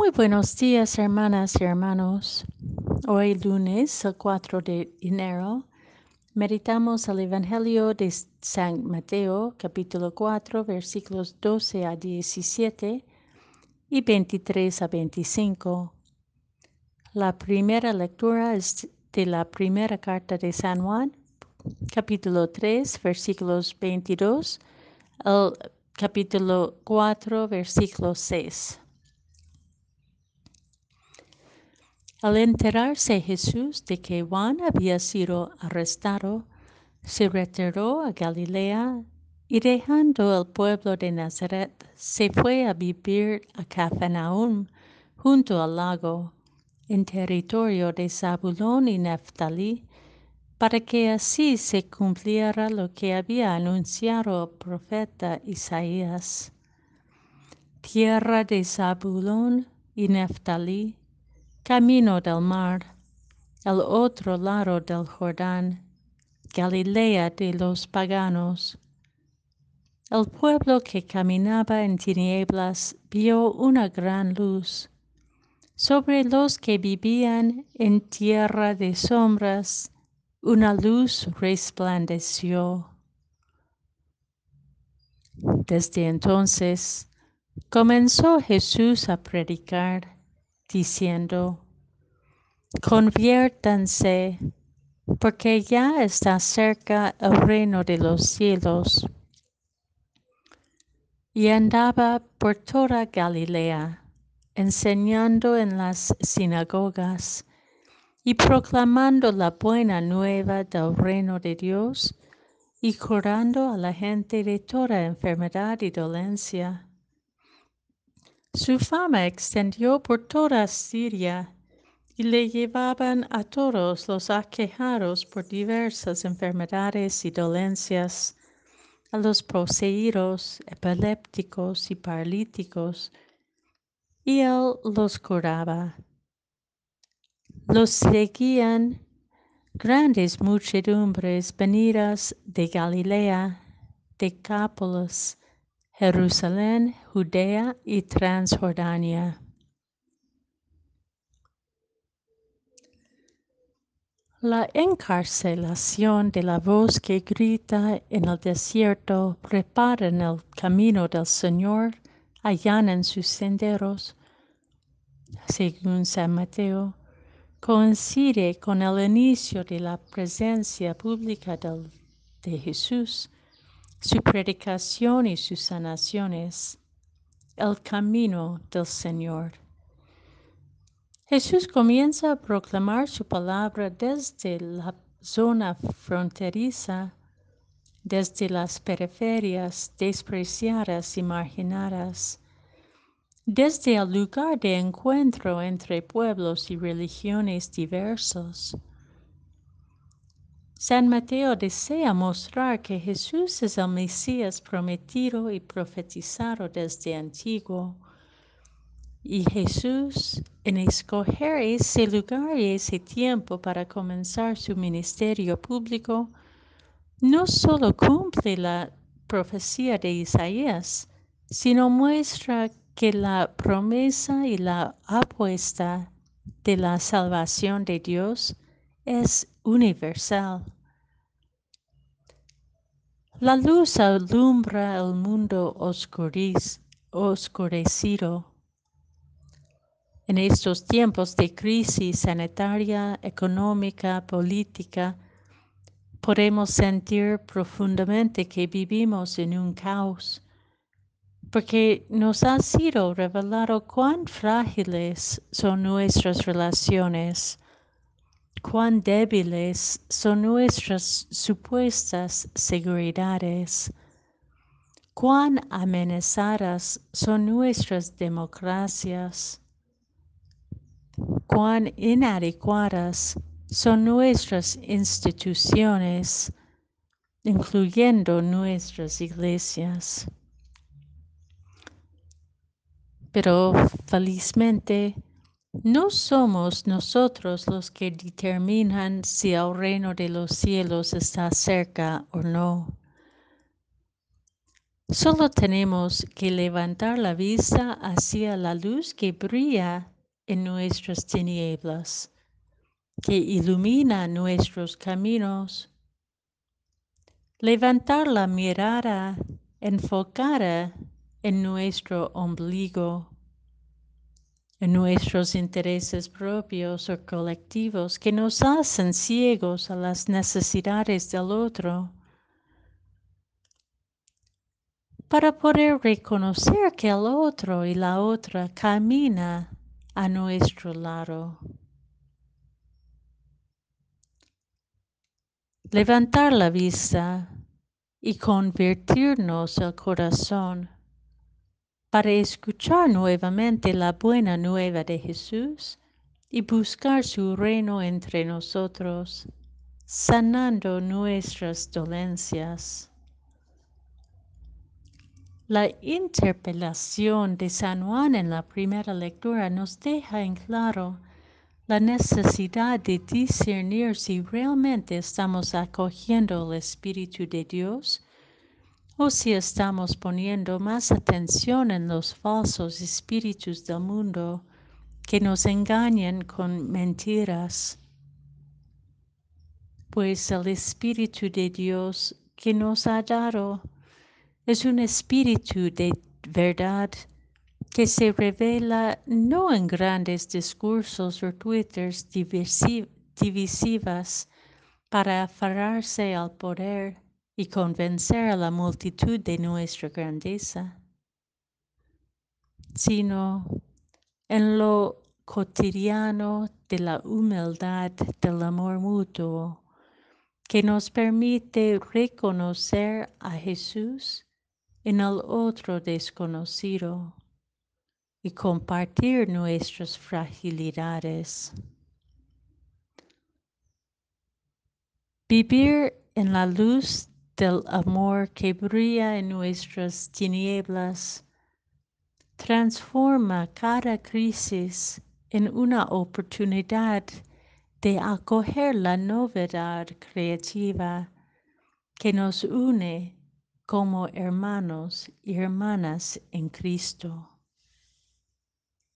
Muy buenos días, hermanas y hermanos. Hoy lunes, el 4 de enero, meditamos el Evangelio de San Mateo, capítulo 4, versículos 12 a 17 y 23 a 25. La primera lectura es de la primera carta de San Juan, capítulo 3, versículos 22 al capítulo 4, versículo 6. Al enterarse Jesús de que Juan había sido arrestado, se retiró a Galilea y dejando el pueblo de Nazaret, se fue a vivir a Cafarnaúm, junto al lago, en territorio de Zabulón y Neftalí, para que así se cumpliera lo que había anunciado el profeta Isaías. Tierra de Zabulón y Neftalí, camino del mar, al otro lado del Jordán, Galilea de los paganos. El pueblo que caminaba en tinieblas vio una gran luz. Sobre los que vivían en tierra de sombras, una luz resplandeció. Desde entonces comenzó Jesús a predicar diciendo, conviértanse, porque ya está cerca el reino de los cielos. Y andaba por toda Galilea, enseñando en las sinagogas y proclamando la buena nueva del reino de Dios y curando a la gente de toda enfermedad y dolencia. Su fama extendió por toda Siria y le llevaban a todos los aquejados por diversas enfermedades y dolencias, a los poseídos, epilépticos y paralíticos, y él los curaba. Los seguían grandes muchedumbres venidas de Galilea, de Cápolis, Jerusalén, Judea y Transjordania. La encarcelación de la voz que grita en el desierto, preparen el camino del Señor, allanan sus senderos, según San Mateo, coincide con el inicio de la presencia pública de Jesús su predicación y sus sanaciones, el camino del Señor. Jesús comienza a proclamar su palabra desde la zona fronteriza, desde las periferias despreciadas y marginadas, desde el lugar de encuentro entre pueblos y religiones diversos San Mateo desea mostrar que Jesús es el Mesías prometido y profetizado desde antiguo. Y Jesús, en escoger ese lugar y ese tiempo para comenzar su ministerio público, no solo cumple la profecía de Isaías, sino muestra que la promesa y la apuesta de la salvación de Dios es universal. La luz alumbra el mundo oscurecido. En estos tiempos de crisis sanitaria, económica, política, podemos sentir profundamente que vivimos en un caos, porque nos ha sido revelado cuán frágiles son nuestras relaciones cuán débiles son nuestras supuestas seguridades, cuán amenazadas son nuestras democracias, cuán inadecuadas son nuestras instituciones, incluyendo nuestras iglesias. Pero felizmente, no somos nosotros los que determinan si el reino de los cielos está cerca o no. Solo tenemos que levantar la vista hacia la luz que brilla en nuestras tinieblas, que ilumina nuestros caminos. Levantar la mirada enfocada en nuestro ombligo, nuestros intereses propios o colectivos que nos hacen ciegos a las necesidades del otro para poder reconocer que el otro y la otra camina a nuestro lado. Levantar la vista y convertirnos el corazón para escuchar nuevamente la buena nueva de Jesús y buscar su reino entre nosotros, sanando nuestras dolencias. La interpelación de San Juan en la primera lectura nos deja en claro la necesidad de discernir si realmente estamos acogiendo el Espíritu de Dios o si estamos poniendo más atención en los falsos espíritus del mundo que nos engañan con mentiras. Pues el Espíritu de Dios que nos ha dado es un espíritu de verdad que se revela no en grandes discursos o twitters divisivas para aferrarse al poder y convencer a la multitud de nuestra grandeza, sino en lo cotidiano de la humildad del amor mutuo que nos permite reconocer a Jesús en el otro desconocido y compartir nuestras fragilidades. Vivir en la luz del amor que brilla en nuestras tinieblas transforma cada crisis en una oportunidad de acoger la novedad creativa que nos une como hermanos y hermanas en Cristo.